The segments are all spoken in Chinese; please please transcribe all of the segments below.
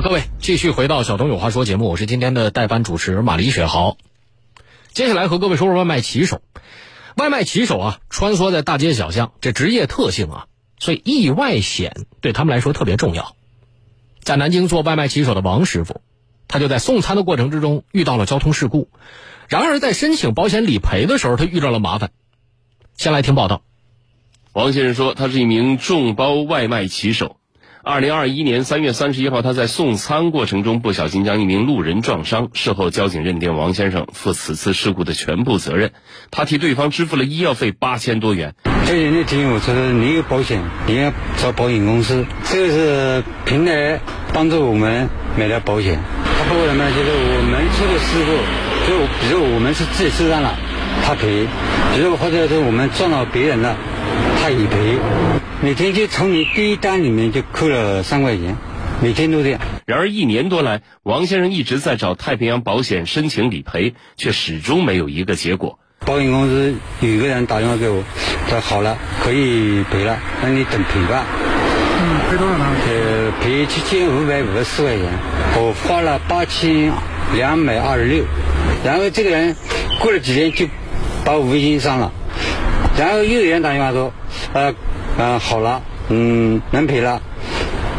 各位，继续回到小东有话说节目，我是今天的代班主持马丽雪豪。接下来和各位说说外卖骑手。外卖骑手啊，穿梭在大街小巷，这职业特性啊，所以意外险对他们来说特别重要。在南京做外卖骑手的王师傅，他就在送餐的过程之中遇到了交通事故，然而在申请保险理赔的时候，他遇到了麻烦。先来听报道。王先生说，他是一名众包外卖骑手。二零二一年三月三十一号，他在送餐过程中不小心将一名路人撞伤。事后，交警认定王先生负此次事故的全部责任，他替对方支付了医药费八千多元。这人的提醒我说，你有保险，你要找保险公司。这个是平台帮助我们买了保险。他包括什么？就是我们出的事故，就比如我们是自己受伤了，他赔；比如或者是我们撞到别人了，他也赔。每天就从你第一单里面就扣了三块钱，每天都这样。然而一年多来，王先生一直在找太平洋保险申请理赔，却始终没有一个结果。保险公司有一个人打电话给我，说好了，可以赔了，那你等赔吧。嗯，赔多少呢？呃，赔七千五百五十四块钱，我花了八千两百二十六。然后这个人过了几天就把我微信删了，然后又有人打电话说，呃。嗯，好了，嗯，能赔了。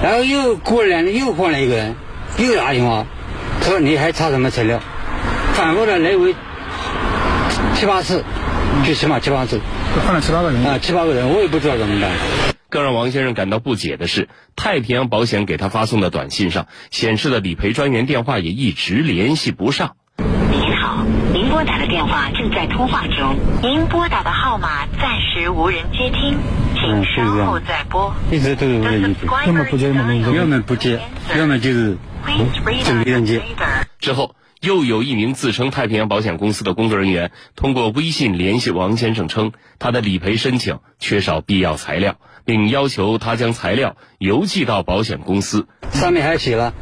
然后又过了两天，又换了一个人，又打电话，说你还差什么材料？反复的来回七八次，最起码七八次。换了七八个人啊，七八个人，我也不知道怎么办。更让王先生感到不解的是，太平洋保险给他发送的短信上显示的理赔专员电话也一直联系不上。拨打的电话正在通话中，您拨打的号码暂时无人接听。请稍后再拨。一直都是无人接，要么不接，要么没接，要么不接，要么就是就没人接。之后，又有一名自称太平洋保险公司的工作人员通过微信联系王先生，称他的理赔申请缺少必要材料，并要求他将材料邮寄到保险公司。上面还写了，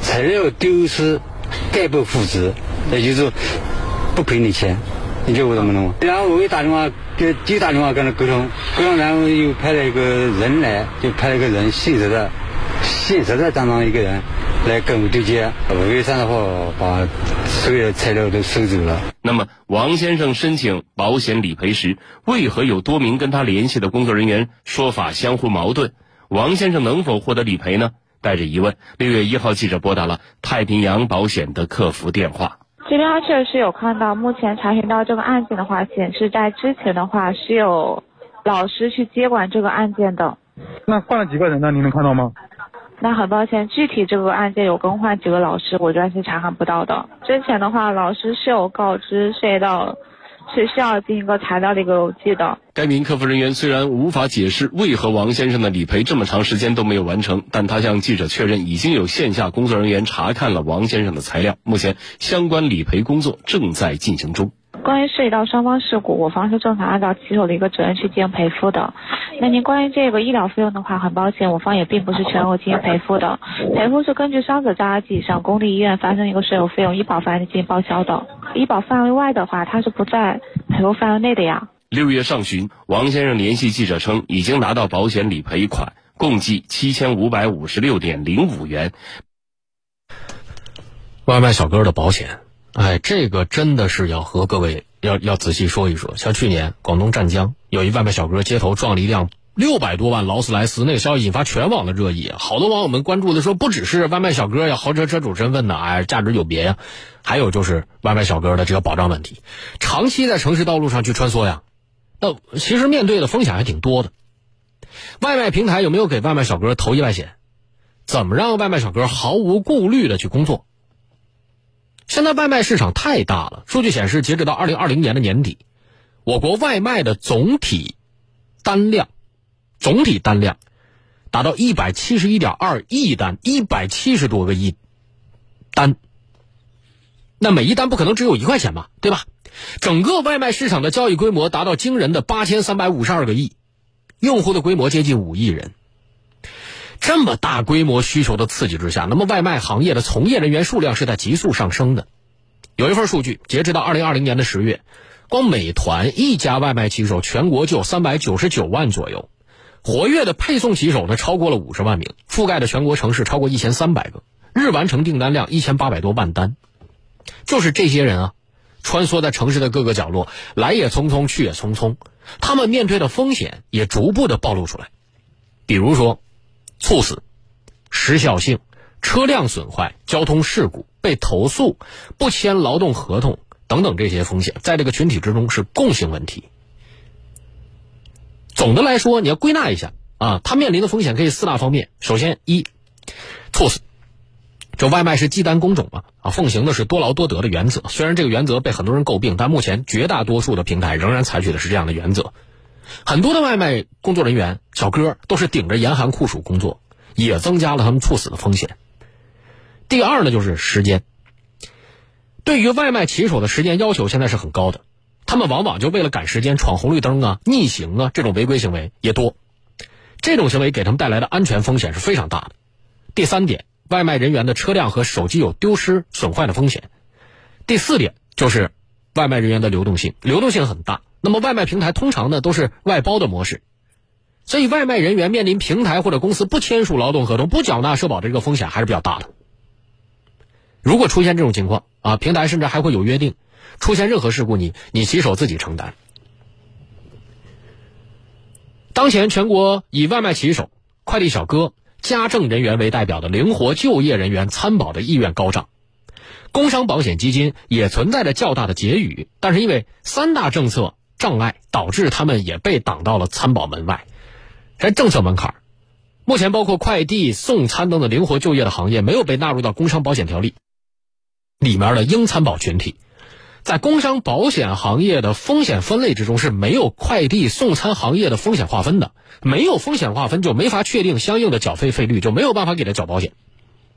材料丢失概不负责，也就是不赔你钱。你叫我怎么弄？然后我又打电话，给就打电话跟他沟通，沟通，然后又派了一个人来，就派了一个人现实的、现实的当中一个人来跟我对接。五月三十号把所有的材料都收走了。那么，王先生申请保险理赔时，为何有多名跟他联系的工作人员说法相互矛盾？王先生能否获得理赔呢？带着疑问，六月一号记者拨打了太平洋保险的客服电话。这边确实是有看到，目前查询到这个案件的话，显示在之前的话是有老师去接管这个案件的。那换了几个人呢？您能看到吗？那很抱歉，具体这个案件有更换几个老师，我这边是查看不到的。之前的话，老师是有告知涉及到。是需要进行一个材料的一个邮寄的。该名客服人员虽然无法解释为何王先生的理赔这么长时间都没有完成，但他向记者确认，已经有线下工作人员查看了王先生的材料，目前相关理赔工作正在进行中。关于涉及到双方事故，我方是正常按照骑手的一个责任去进行赔付的。那您关于这个医疗费用的话，很抱歉，我方也并不是全额进行赔付的。赔付是根据伤者在二级以上公立医院发生一个所有费用，医保范围内进行报销的。医保范围外的话，它是不在赔付范围内的呀。六月上旬，王先生联系记者称，已经拿到保险理赔款，共计七千五百五十六点零五元。外卖小哥的保险。哎，这个真的是要和各位要要仔细说一说。像去年广东湛江有一外卖小哥街头撞了一辆六百多万劳斯莱斯，那个消息引发全网的热议。好多网友们关注的说，不只是外卖小哥呀，豪车车主身份呢，哎，价值有别呀。还有就是外卖小哥的这个保障问题，长期在城市道路上去穿梭呀，那其实面对的风险还挺多的。外卖平台有没有给外卖小哥投意外险？怎么让外卖小哥毫无顾虑的去工作？现在外卖市场太大了。数据显示，截止到二零二零年的年底，我国外卖的总体单量，总体单量达到一百七十一点二亿单，一百七十多个亿单。那每一单不可能只有一块钱吧，对吧？整个外卖市场的交易规模达到惊人的八千三百五十二个亿，用户的规模接近五亿人。这么大规模需求的刺激之下，那么外卖行业的从业人员数量是在急速上升的。有一份数据，截止到二零二零年的十月，光美团一家外卖骑手全国就有三百九十九万左右，活跃的配送骑手呢超过了五十万名，覆盖的全国城市超过一千三百个。日完成订单量一千八百多万单。就是这些人啊，穿梭在城市的各个角落，来也匆匆，去也匆匆，他们面对的风险也逐步的暴露出来，比如说猝死、时效性、车辆损坏、交通事故、被投诉、不签劳动合同等等这些风险，在这个群体之中是共性问题。总的来说，你要归纳一下啊，他面临的风险可以四大方面。首先，一，猝死。这外卖是计单工种嘛？啊，奉行的是多劳多得的原则。虽然这个原则被很多人诟病，但目前绝大多数的平台仍然采取的是这样的原则。很多的外卖工作人员、小哥都是顶着严寒酷暑工作，也增加了他们猝死的风险。第二呢，就是时间。对于外卖骑手的时间要求现在是很高的，他们往往就为了赶时间闯红绿灯啊、逆行啊，这种违规行为也多。这种行为给他们带来的安全风险是非常大的。第三点。外卖人员的车辆和手机有丢失、损坏的风险。第四点就是外卖人员的流动性，流动性很大。那么外卖平台通常呢都是外包的模式，所以外卖人员面临平台或者公司不签署劳动合同、不缴纳社保的这个风险还是比较大的。如果出现这种情况啊，平台甚至还会有约定，出现任何事故你你骑手自己承担。当前全国以外卖骑手、快递小哥。家政人员为代表的灵活就业人员参保的意愿高涨，工伤保险基金也存在着较大的结余，但是因为三大政策障碍，导致他们也被挡到了参保门外。这政策门槛，目前包括快递、送餐等等灵活就业的行业没有被纳入到工伤保险条例里面的应参保群体。在工伤保险行业的风险分类之中是没有快递送餐行业的风险划分的，没有风险划分就没法确定相应的缴费费率，就没有办法给他缴保险，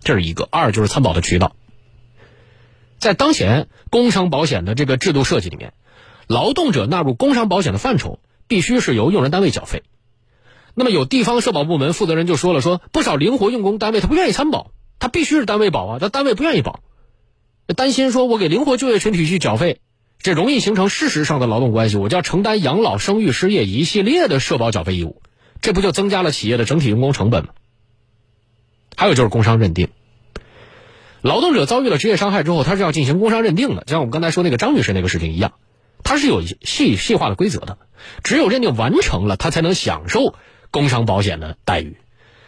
这是一个。二就是参保的渠道，在当前工伤保险的这个制度设计里面，劳动者纳入工伤保险的范畴必须是由用人单位缴费。那么有地方社保部门负责人就说了，说不少灵活用工单位他不愿意参保，他必须是单位保啊，他单位不愿意保。担心说，我给灵活就业群体去缴费，这容易形成事实上的劳动关系，我就要承担养老、生育、失业一系列的社保缴费义务，这不就增加了企业的整体用工成本吗？还有就是工伤认定，劳动者遭遇了职业伤害之后，他是要进行工伤认定的，就像我们刚才说那个张女士那个事情一样，它是有细细化的规则的，只有认定完成了，他才能享受工伤保险的待遇。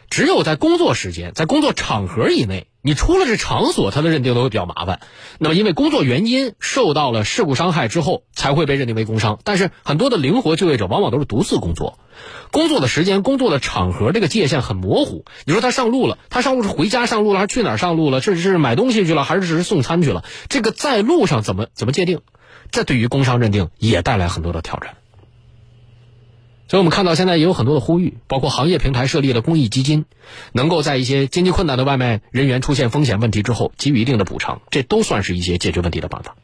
只有在工作时间、在工作场合以内，你出了这场所，它的认定都会比较麻烦。那么，因为工作原因受到了事故伤害之后，才会被认定为工伤。但是，很多的灵活就业者往往都是独自工作，工作的时间、工作的场合这个界限很模糊。你说他上路了，他上路是回家上路了，还是去哪儿上路了？这是买东西去了，还是只是送餐去了？这个在路上怎么怎么界定？这对于工伤认定也带来很多的挑战。所以我们看到，现在也有很多的呼吁，包括行业平台设立的公益基金，能够在一些经济困难的外卖人员出现风险问题之后给予一定的补偿，这都算是一些解决问题的办法。